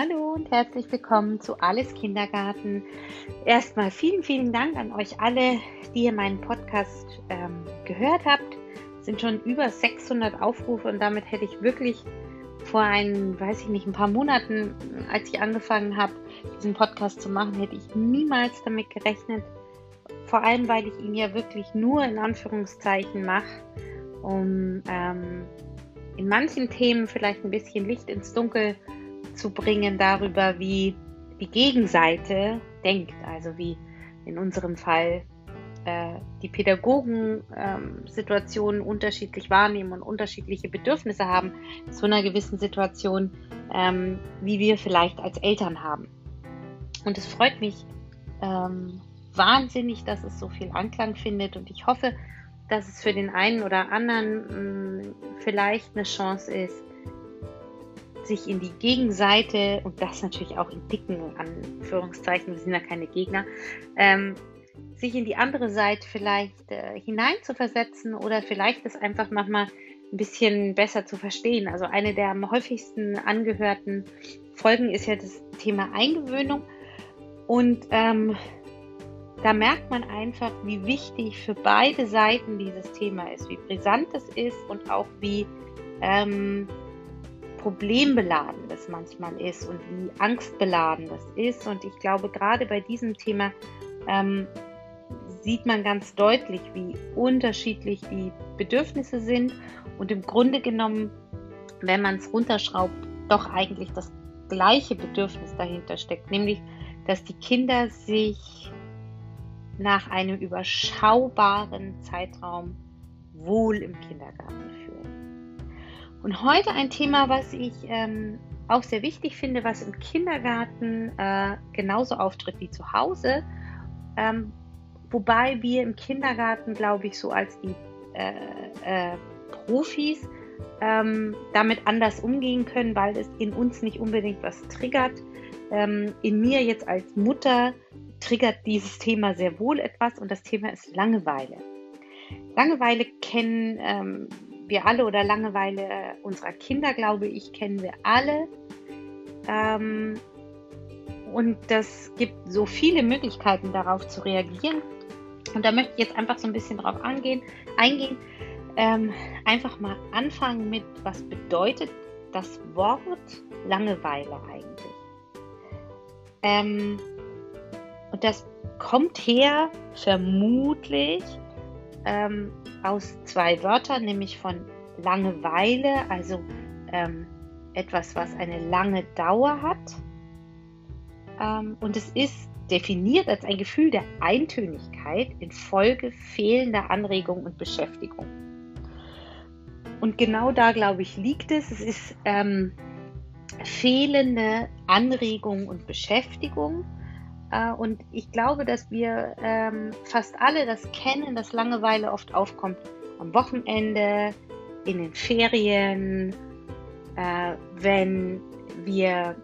Hallo und herzlich willkommen zu Alles Kindergarten. Erstmal vielen, vielen Dank an euch alle, die ihr meinen Podcast ähm, gehört habt. Es sind schon über 600 Aufrufe und damit hätte ich wirklich vor ein, weiß ich nicht, ein paar Monaten, als ich angefangen habe, diesen Podcast zu machen, hätte ich niemals damit gerechnet. Vor allem, weil ich ihn ja wirklich nur in Anführungszeichen mache, um ähm, in manchen Themen vielleicht ein bisschen Licht ins Dunkel zu zu bringen darüber, wie die Gegenseite denkt, also wie in unserem Fall äh, die Pädagogen ähm, Situationen unterschiedlich wahrnehmen und unterschiedliche Bedürfnisse haben zu einer gewissen Situation, ähm, wie wir vielleicht als Eltern haben. Und es freut mich ähm, wahnsinnig, dass es so viel Anklang findet und ich hoffe, dass es für den einen oder anderen mh, mm, vielleicht eine Chance ist, sich in die Gegenseite und das natürlich auch in dicken Anführungszeichen, wir sind ja keine Gegner, ähm, sich in die andere Seite vielleicht äh, hineinzuversetzen oder vielleicht es einfach manchmal ein bisschen besser zu verstehen. Also eine der am häufigsten angehörten Folgen ist ja das Thema Eingewöhnung und ähm, da merkt man einfach, wie wichtig für beide Seiten dieses Thema ist, wie brisant es ist und auch wie ähm, problembeladen das manchmal ist und wie angstbeladen das ist. Und ich glaube, gerade bei diesem Thema ähm, sieht man ganz deutlich, wie unterschiedlich die Bedürfnisse sind und im Grunde genommen, wenn man es runterschraubt, doch eigentlich das gleiche Bedürfnis dahinter steckt, nämlich, dass die Kinder sich nach einem überschaubaren Zeitraum wohl im Kindergarten fühlen. Und heute ein Thema, was ich ähm, auch sehr wichtig finde, was im Kindergarten äh, genauso auftritt wie zu Hause. Ähm, wobei wir im Kindergarten, glaube ich, so als die äh, äh, Profis ähm, damit anders umgehen können, weil es in uns nicht unbedingt was triggert. Ähm, in mir jetzt als Mutter triggert dieses Thema sehr wohl etwas und das Thema ist Langeweile. Langeweile kennen ähm, wir alle oder Langeweile unserer Kinder, glaube ich, kennen wir alle. Ähm, und das gibt so viele Möglichkeiten darauf zu reagieren. Und da möchte ich jetzt einfach so ein bisschen drauf angehen, eingehen. Ähm, einfach mal anfangen mit, was bedeutet das Wort Langeweile eigentlich? Ähm, und das kommt her vermutlich ähm, aus zwei Wörtern, nämlich von Langeweile, also ähm, etwas, was eine lange Dauer hat. Ähm, und es ist definiert als ein Gefühl der Eintönigkeit infolge fehlender Anregung und Beschäftigung. Und genau da, glaube ich, liegt es. Es ist ähm, fehlende Anregung und Beschäftigung. Äh, und ich glaube, dass wir ähm, fast alle das kennen, dass Langeweile oft aufkommt am Wochenende, in den Ferien, äh, wenn wir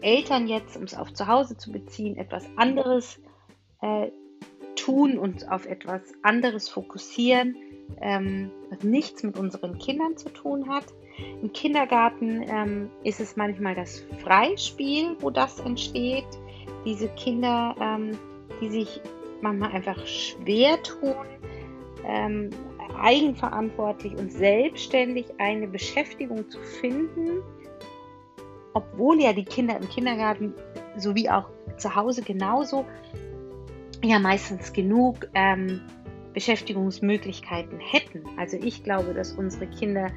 Eltern jetzt, um es auf zu Hause zu beziehen, etwas anderes äh, tun und auf etwas anderes fokussieren, ähm, was nichts mit unseren Kindern zu tun hat. Im Kindergarten ähm, ist es manchmal das Freispiel, wo das entsteht diese Kinder, ähm, die sich manchmal einfach schwer tun, ähm, eigenverantwortlich und selbstständig eine Beschäftigung zu finden, obwohl ja die Kinder im Kindergarten sowie auch zu Hause genauso ja meistens genug ähm, Beschäftigungsmöglichkeiten hätten. Also ich glaube, dass unsere Kinder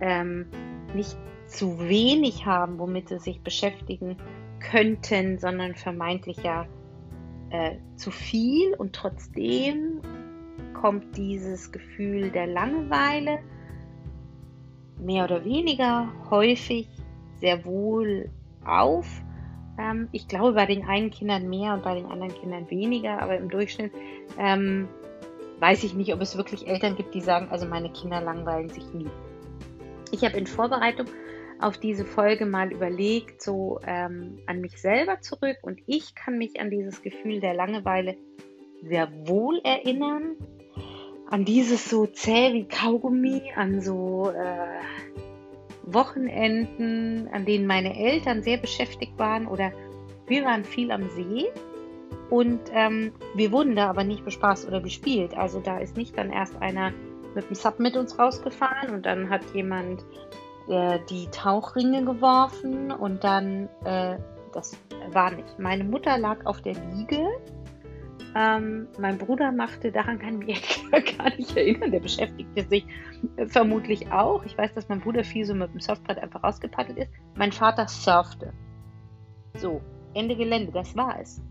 ähm, nicht zu wenig haben, womit sie sich beschäftigen könnten, sondern vermeintlich ja äh, zu viel und trotzdem kommt dieses Gefühl der Langeweile mehr oder weniger häufig sehr wohl auf. Ähm, ich glaube bei den einen Kindern mehr und bei den anderen Kindern weniger, aber im Durchschnitt ähm, weiß ich nicht, ob es wirklich Eltern gibt, die sagen, also meine Kinder langweilen sich nie. Ich habe in Vorbereitung auf diese Folge mal überlegt, so ähm, an mich selber zurück. Und ich kann mich an dieses Gefühl der Langeweile sehr wohl erinnern, an dieses so zäh wie Kaugummi, an so, äh, Wochenenden, an denen meine Eltern sehr beschäftigt waren oder wir waren viel am See. Und ähm, wir wurden da aber nicht bespaßt oder bespielt. Also da ist nicht dann erst einer mit dem Sub mit uns rausgefahren und dann hat jemand äh, die Tauchringe geworfen und dann, äh, das war nicht. Meine Mutter lag auf der Liege. Ähm, mein Bruder machte, daran kann ich mich gar nicht erinnern, der beschäftigte sich vermutlich auch. Ich weiß, dass mein Bruder viel so mit dem Surfbrett einfach rausgepaddelt ist. Mein Vater surfte. So, Ende Gelände, das war es.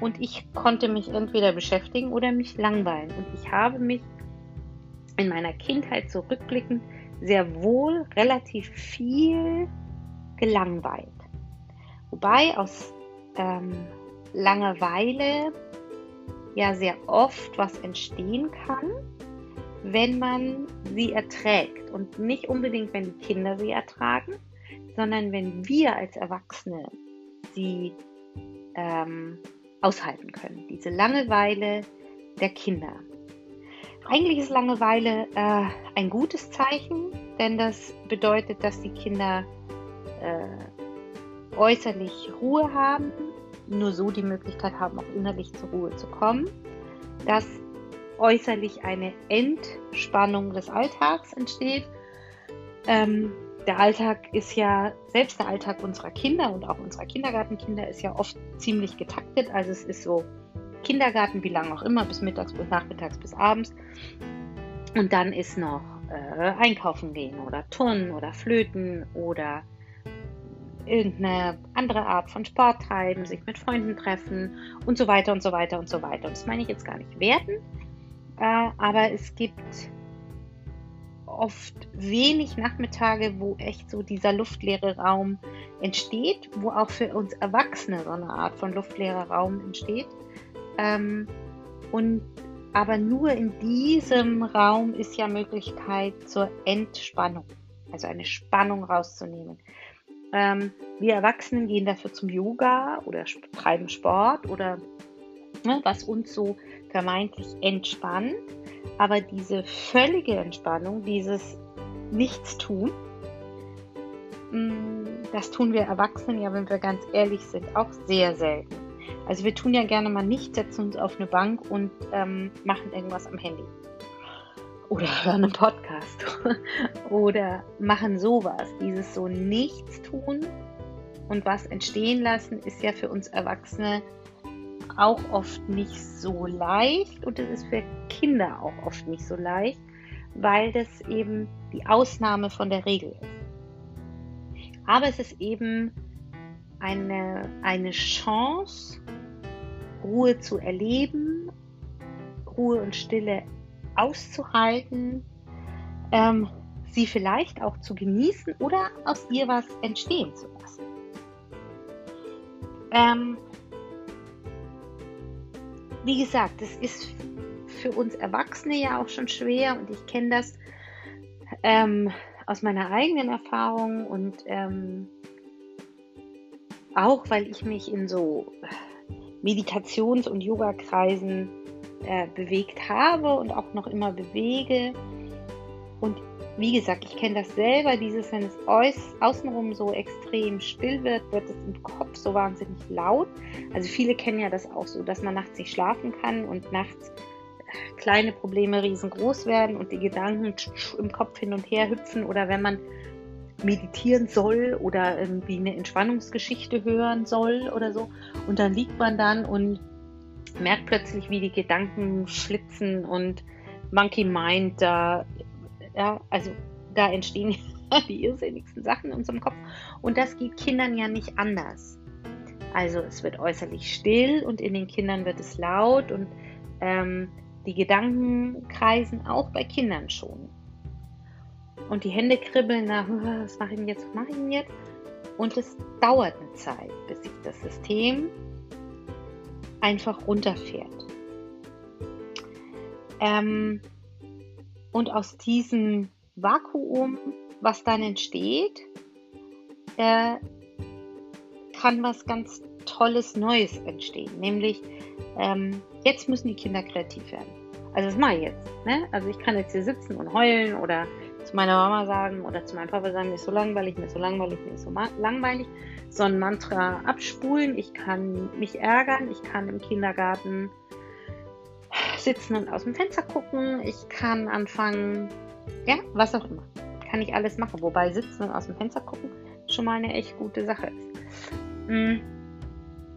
Und ich konnte mich entweder beschäftigen oder mich langweilen. Und ich habe mich in meiner Kindheit zurückblickend sehr wohl relativ viel gelangweilt. Wobei aus ähm, Langeweile ja sehr oft was entstehen kann, wenn man sie erträgt. Und nicht unbedingt, wenn die Kinder sie ertragen, sondern wenn wir als Erwachsene sie ähm, aushalten können. Diese Langeweile der Kinder. Eigentlich ist Langeweile äh, ein gutes Zeichen, denn das bedeutet, dass die Kinder äh, äußerlich Ruhe haben, nur so die Möglichkeit haben, auch innerlich zur Ruhe zu kommen, dass äußerlich eine Entspannung des Alltags entsteht. Ähm, der Alltag ist ja, selbst der Alltag unserer Kinder und auch unserer Kindergartenkinder ist ja oft ziemlich getaktet. Also es ist so Kindergarten, wie lange auch immer, bis mittags, bis nachmittags, bis abends. Und dann ist noch äh, einkaufen gehen oder turnen oder flöten oder irgendeine andere Art von Sport treiben, sich mit Freunden treffen und so weiter und so weiter und so weiter. Und das meine ich jetzt gar nicht werten, äh, aber es gibt oft wenig Nachmittage, wo echt so dieser luftleere Raum entsteht, wo auch für uns Erwachsene so eine Art von luftleerer Raum entsteht. Ähm, und aber nur in diesem Raum ist ja Möglichkeit zur Entspannung, also eine Spannung rauszunehmen. Ähm, wir Erwachsenen gehen dafür zum Yoga oder treiben Sport oder ne, was uns so vermeintlich entspannt. Aber diese völlige Entspannung, dieses Nichtstun, mm, das tun wir Erwachsenen ja, wenn wir ganz ehrlich sind, auch sehr selten. Also wir tun ja gerne mal nicht, setzen uns auf eine Bank und ähm, machen irgendwas am Handy. Oder hören einen Podcast. Oder machen sowas. Dieses so nichts tun und was entstehen lassen, ist ja für uns Erwachsene auch oft nicht so leicht und es ist für Kinder auch oft nicht so leicht, weil das eben die Ausnahme von der Regel ist. Aber es ist eben eine, eine Chance, Ruhe zu erleben, Ruhe und Stille auszuhalten, ähm, sie vielleicht auch zu genießen oder aus ihr was entstehen zu lassen. Ähm, wie gesagt, das ist für uns Erwachsene ja auch schon schwer und ich kenne das ähm, aus meiner eigenen Erfahrung und ähm, auch weil ich mich in so Meditations- und Yoga-Kreisen äh, bewegt habe und auch noch immer bewege. Und wie gesagt, ich kenne das selber, dieses, wenn es außenrum so extrem still wird, wird es im Kopf so wahnsinnig laut. Also viele kennen ja das auch so, dass man nachts nicht schlafen kann und nachts äh, kleine Probleme riesengroß werden und die Gedanken im Kopf hin und her hüpfen oder wenn man meditieren soll oder irgendwie eine Entspannungsgeschichte hören soll oder so. Und dann liegt man dann und merkt plötzlich, wie die Gedanken flitzen und Monkey Mind da, ja, also da entstehen die irrsinnigsten Sachen in unserem Kopf. Und das geht Kindern ja nicht anders. Also es wird äußerlich still und in den Kindern wird es laut und ähm, die Gedanken kreisen auch bei Kindern schon und die Hände kribbeln nach, was mache ich denn jetzt, was mache ich denn jetzt? Und es dauert eine Zeit, bis sich das System einfach runterfährt. Ähm, und aus diesem Vakuum, was dann entsteht, äh, kann was ganz Tolles Neues entstehen. Nämlich, ähm, jetzt müssen die Kinder kreativ werden. Also das mache ich jetzt. Ne? Also ich kann jetzt hier sitzen und heulen oder zu meiner Mama sagen oder zu meinem Papa sagen, mir ist so langweilig, mir ist so langweilig, mir ist so langweilig, so ein Mantra abspulen. Ich kann mich ärgern, ich kann im Kindergarten sitzen und aus dem Fenster gucken, ich kann anfangen, ja, was auch immer. Kann ich alles machen. Wobei sitzen und aus dem Fenster gucken schon mal eine echt gute Sache ist. Mm.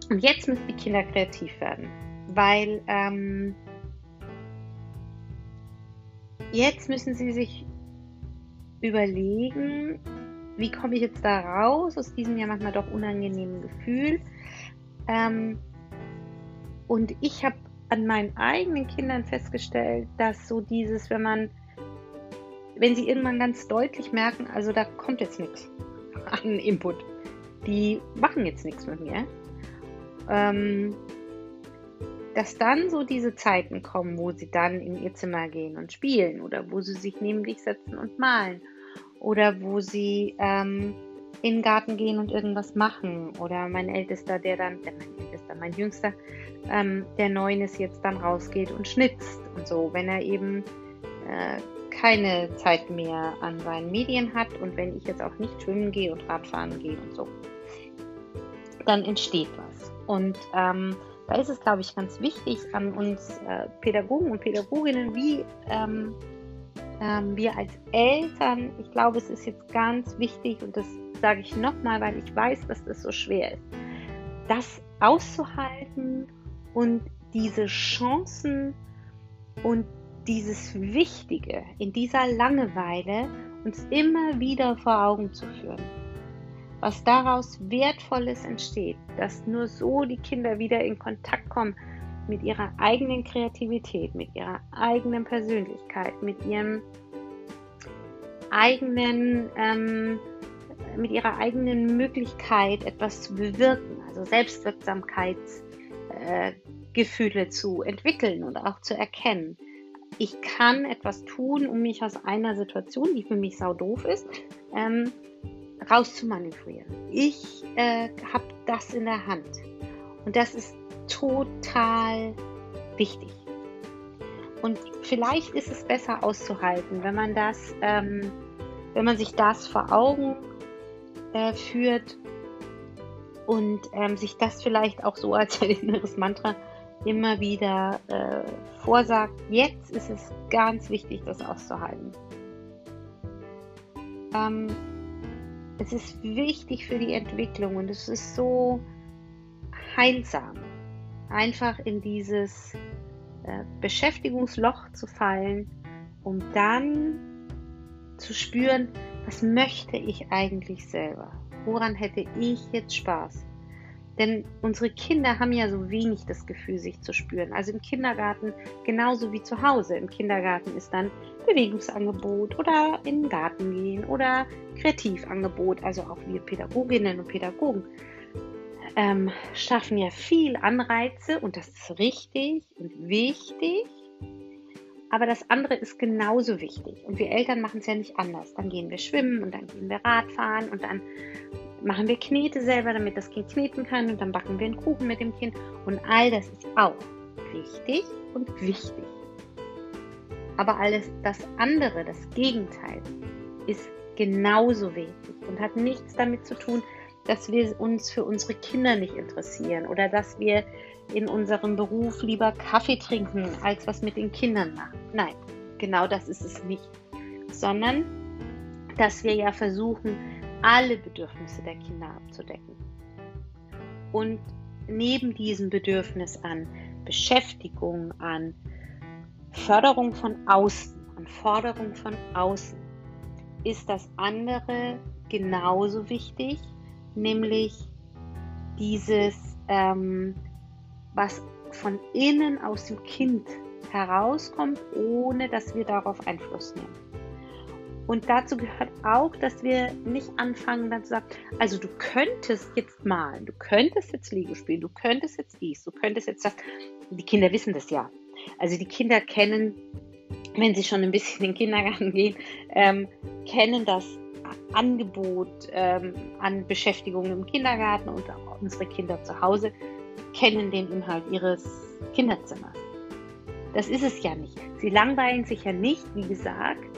Und jetzt müssen die Kinder kreativ werden, weil ähm, jetzt müssen sie sich überlegen, wie komme ich jetzt da raus aus diesem ja manchmal doch unangenehmen Gefühl. Ähm, und ich habe an meinen eigenen Kindern festgestellt, dass so dieses, wenn man, wenn sie irgendwann ganz deutlich merken, also da kommt jetzt nichts an Input, die machen jetzt nichts mit mir, ähm, dass dann so diese Zeiten kommen, wo sie dann in ihr Zimmer gehen und spielen oder wo sie sich neben dich setzen und malen oder wo sie ähm, in den Garten gehen und irgendwas machen oder mein Ältester, der dann, äh, mein Ältester, mein Jüngster, ähm, der neun ist, jetzt dann rausgeht und schnitzt und so, wenn er eben äh, keine Zeit mehr an seinen Medien hat und wenn ich jetzt auch nicht schwimmen gehe und Radfahren gehe und so, dann entsteht was. Und ähm, da ist es, glaube ich, ganz wichtig an uns äh, Pädagogen und Pädagoginnen, wie ähm, ähm, wir als Eltern, ich glaube, es ist jetzt ganz wichtig und das sage ich nochmal, weil ich weiß, dass das so schwer ist, das auszuhalten und diese Chancen und dieses Wichtige in dieser Langeweile uns immer wieder vor Augen zu führen was daraus Wertvolles entsteht, dass nur so die Kinder wieder in Kontakt kommen mit ihrer eigenen Kreativität, mit ihrer eigenen Persönlichkeit, mit ihrem eigenen, ähm, mit ihrer eigenen Möglichkeit, etwas zu bewirken, also Selbstwirksamkeitsgefühle äh, zu entwickeln und auch zu erkennen. Ich kann etwas tun, um mich aus einer Situation, die für mich sau doof ist, ähm, rauszumanövrieren. Ich äh, habe das in der Hand. Und das ist total wichtig. Und vielleicht ist es besser auszuhalten, wenn man das, ähm, wenn man sich das vor Augen äh, führt und ähm, sich das vielleicht auch so als ein inneres Mantra immer wieder äh, vorsagt. Jetzt ist es ganz wichtig, das auszuhalten. Ähm, es ist wichtig für die Entwicklung und es ist so heilsam, einfach in dieses äh, Beschäftigungsloch zu fallen, um dann zu spüren, was möchte ich eigentlich selber? Woran hätte ich jetzt Spaß? Denn unsere Kinder haben ja so wenig das Gefühl, sich zu spüren. Also im Kindergarten genauso wie zu Hause. Im Kindergarten ist dann Bewegungsangebot oder in den Garten gehen oder Kreativangebot. Also auch wir Pädagoginnen und Pädagogen ähm, schaffen ja viel Anreize und das ist richtig und wichtig. Aber das andere ist genauso wichtig. Und wir Eltern machen es ja nicht anders. Dann gehen wir schwimmen und dann gehen wir Radfahren und dann machen wir Knete selber, damit das Kind kneten kann und dann backen wir einen Kuchen mit dem Kind und all das ist auch wichtig und wichtig. Aber alles das andere, das Gegenteil, ist genauso wichtig und hat nichts damit zu tun, dass wir uns für unsere Kinder nicht interessieren oder dass wir in unserem Beruf lieber Kaffee trinken, als was mit den Kindern machen. Nein, genau das ist es nicht. Sondern, dass wir ja versuchen, alle Bedürfnisse der Kinder abzudecken. Und neben diesem Bedürfnis an Beschäftigung, an Förderung von außen, an Forderung von außen, ist das andere genauso wichtig, nämlich dieses, ähm, was von innen aus dem Kind herauskommt, ohne dass wir darauf Einfluss nehmen. Und dazu gehört auch, dass wir nicht anfangen, dann zu sagen, also du könntest jetzt malen, du könntest jetzt Lego spielen, du könntest jetzt dies, du könntest jetzt das. Die Kinder wissen das ja. Also die Kinder kennen, wenn sie schon ein bisschen in den Kindergarten gehen, ähm, kennen das Angebot ähm, an Beschäftigung im Kindergarten und auch unsere Kinder zu Hause kennen den Inhalt ihres Kinderzimmers. Das ist es ja nicht. Sie langweilen sich ja nicht, wie gesagt,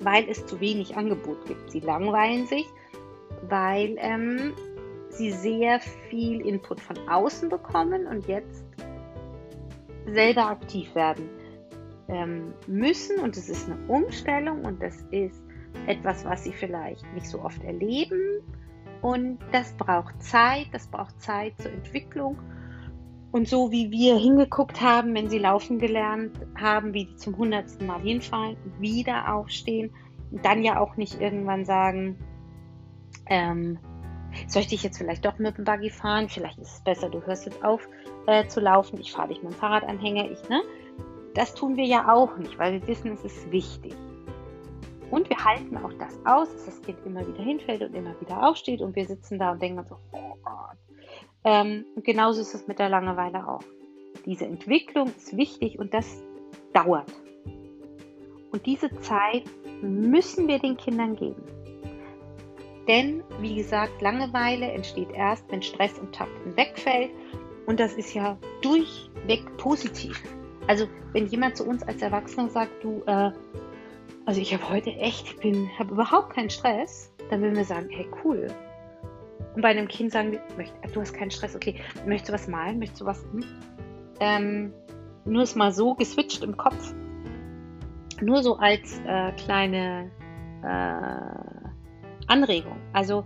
weil es zu wenig Angebot gibt. Sie langweilen sich, weil ähm, sie sehr viel Input von außen bekommen und jetzt selber aktiv werden ähm, müssen. Und es ist eine Umstellung und das ist etwas, was sie vielleicht nicht so oft erleben. Und das braucht Zeit, das braucht Zeit zur Entwicklung. Und so wie wir hingeguckt haben, wenn sie laufen gelernt haben, wie die zum hundertsten Mal hinfallen, wieder aufstehen und dann ja auch nicht irgendwann sagen, ähm, soll ich dich jetzt vielleicht doch mit dem Buggy fahren? Vielleicht ist es besser, du hörst jetzt auf äh, zu laufen, ich fahre dich mit dem Fahrradanhänger, ich, ne? Das tun wir ja auch nicht, weil wir wissen, es ist wichtig. Und wir halten auch das aus, dass das Kind immer wieder hinfällt und immer wieder aufsteht und wir sitzen da und denken so, oh Gott. Ähm, genauso ist es mit der Langeweile auch. Diese Entwicklung ist wichtig und das dauert. Und diese Zeit müssen wir den Kindern geben. Denn, wie gesagt, Langeweile entsteht erst, wenn Stress und Takten wegfällt. Und das ist ja durchweg positiv. Also, wenn jemand zu uns als Erwachsener sagt, du, äh, also ich habe heute echt, ich habe überhaupt keinen Stress, dann würden wir sagen, hey, cool. Und bei einem Kind sagen wir, du hast keinen Stress, okay, möchtest du was malen, möchtest du was, hm? ähm, nur ist mal so geswitcht im Kopf. Nur so als äh, kleine äh, Anregung. Also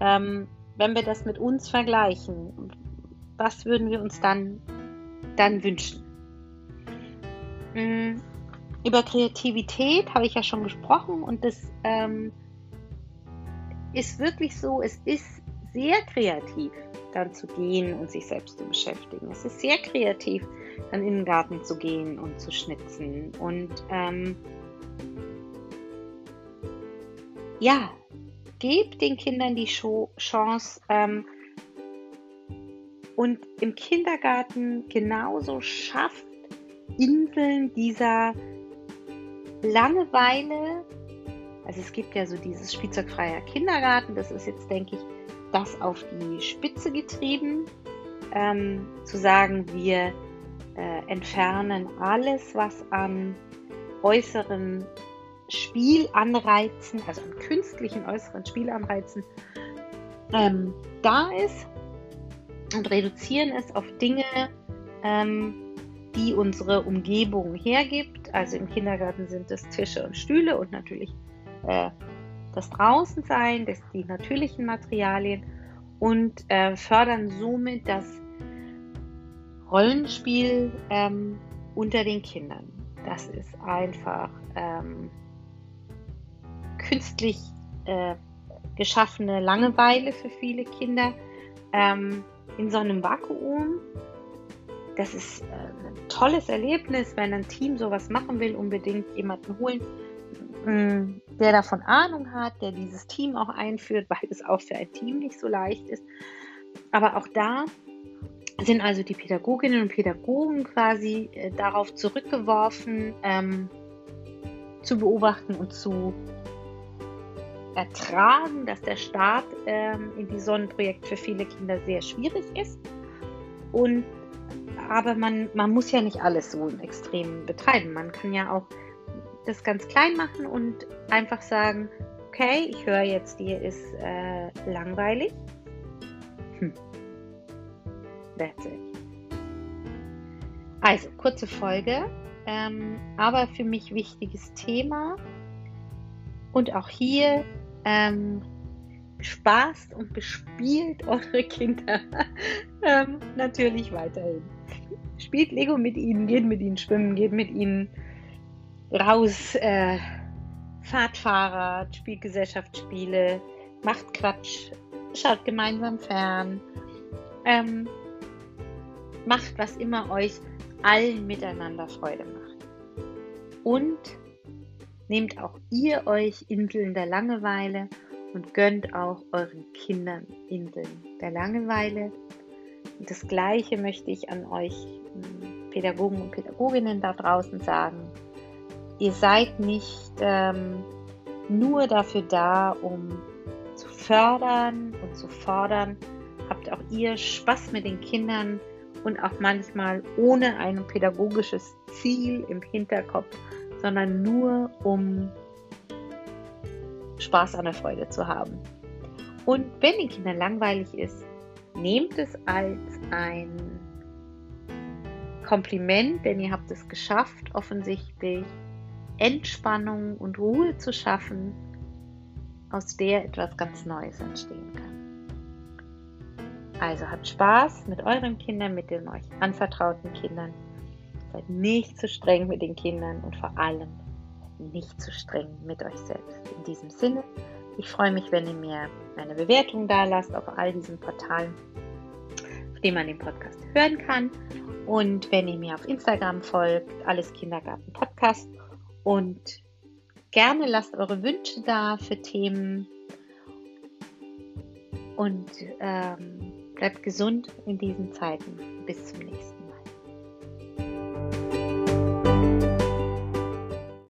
ähm, wenn wir das mit uns vergleichen, was würden wir uns dann, dann wünschen? Mhm. Über Kreativität habe ich ja schon gesprochen und das ähm, ist wirklich so, es ist sehr kreativ, dann zu gehen und sich selbst zu beschäftigen. Es ist sehr kreativ, dann in den Garten zu gehen und zu schnitzen. Und ähm, ja, gebt den Kindern die Chance ähm, und im Kindergarten genauso schafft Inseln dieser Langeweile. Also es gibt ja so dieses spielzeugfreier Kindergarten, das ist jetzt, denke ich, das auf die Spitze getrieben, ähm, zu sagen, wir äh, entfernen alles, was an äußeren Spielanreizen, also an künstlichen äußeren Spielanreizen, ähm, da ist und reduzieren es auf Dinge, ähm, die unsere Umgebung hergibt. Also im Kindergarten sind es Tische und Stühle und natürlich äh, das Draußensein, das, die natürlichen Materialien und äh, fördern somit das Rollenspiel ähm, unter den Kindern. Das ist einfach ähm, künstlich äh, geschaffene Langeweile für viele Kinder ähm, in so einem Vakuum. Das ist äh, ein tolles Erlebnis, wenn ein Team sowas machen will, unbedingt jemanden holen, mm, der davon Ahnung hat, der dieses Team auch einführt, weil es auch für ein Team nicht so leicht ist. Aber auch da sind also die Pädagoginnen und Pädagogen quasi äh, darauf zurückgeworfen, ähm, zu beobachten und zu ertragen, dass der Start ähm, in die Sonnenprojekt für viele Kinder sehr schwierig ist. Und aber man, man muss ja nicht alles so im Extrem betreiben. Man kann ja auch das ganz klein machen und einfach sagen, okay, ich höre jetzt, dir ist äh, langweilig. Hm. That's it. Also, kurze Folge, ähm, aber für mich wichtiges Thema. Und auch hier ähm, spaßt und bespielt eure Kinder ähm, natürlich weiterhin. Spielt Lego mit ihnen, geht mit ihnen schwimmen, geht mit ihnen raus, äh, fahrt Fahrrad, spielt macht Quatsch, schaut gemeinsam fern, ähm, macht was immer euch allen miteinander Freude macht. Und Nehmt auch ihr euch Inseln der Langeweile und gönnt auch euren Kindern Inseln der Langeweile. Und das Gleiche möchte ich an euch hm, Pädagogen und Pädagoginnen da draußen sagen. Ihr seid nicht ähm, nur dafür da, um zu fördern und zu fordern. Habt auch ihr Spaß mit den Kindern und auch manchmal ohne ein pädagogisches Ziel im Hinterkopf sondern nur um Spaß an der Freude zu haben. Und wenn den Kindern langweilig ist, nehmt es als ein Kompliment, denn ihr habt es geschafft, offensichtlich Entspannung und Ruhe zu schaffen, aus der etwas ganz Neues entstehen kann. Also habt Spaß mit euren Kindern, mit den euch anvertrauten Kindern. Seid nicht zu streng mit den Kindern und vor allem nicht zu streng mit euch selbst. In diesem Sinne, ich freue mich, wenn ihr mir eine Bewertung da lasst auf all diesen Portalen, auf denen man den Podcast hören kann. Und wenn ihr mir auf Instagram folgt, alles Kindergarten Podcast und gerne lasst eure Wünsche da für Themen und ähm, bleibt gesund in diesen Zeiten. Bis zum nächsten Mal.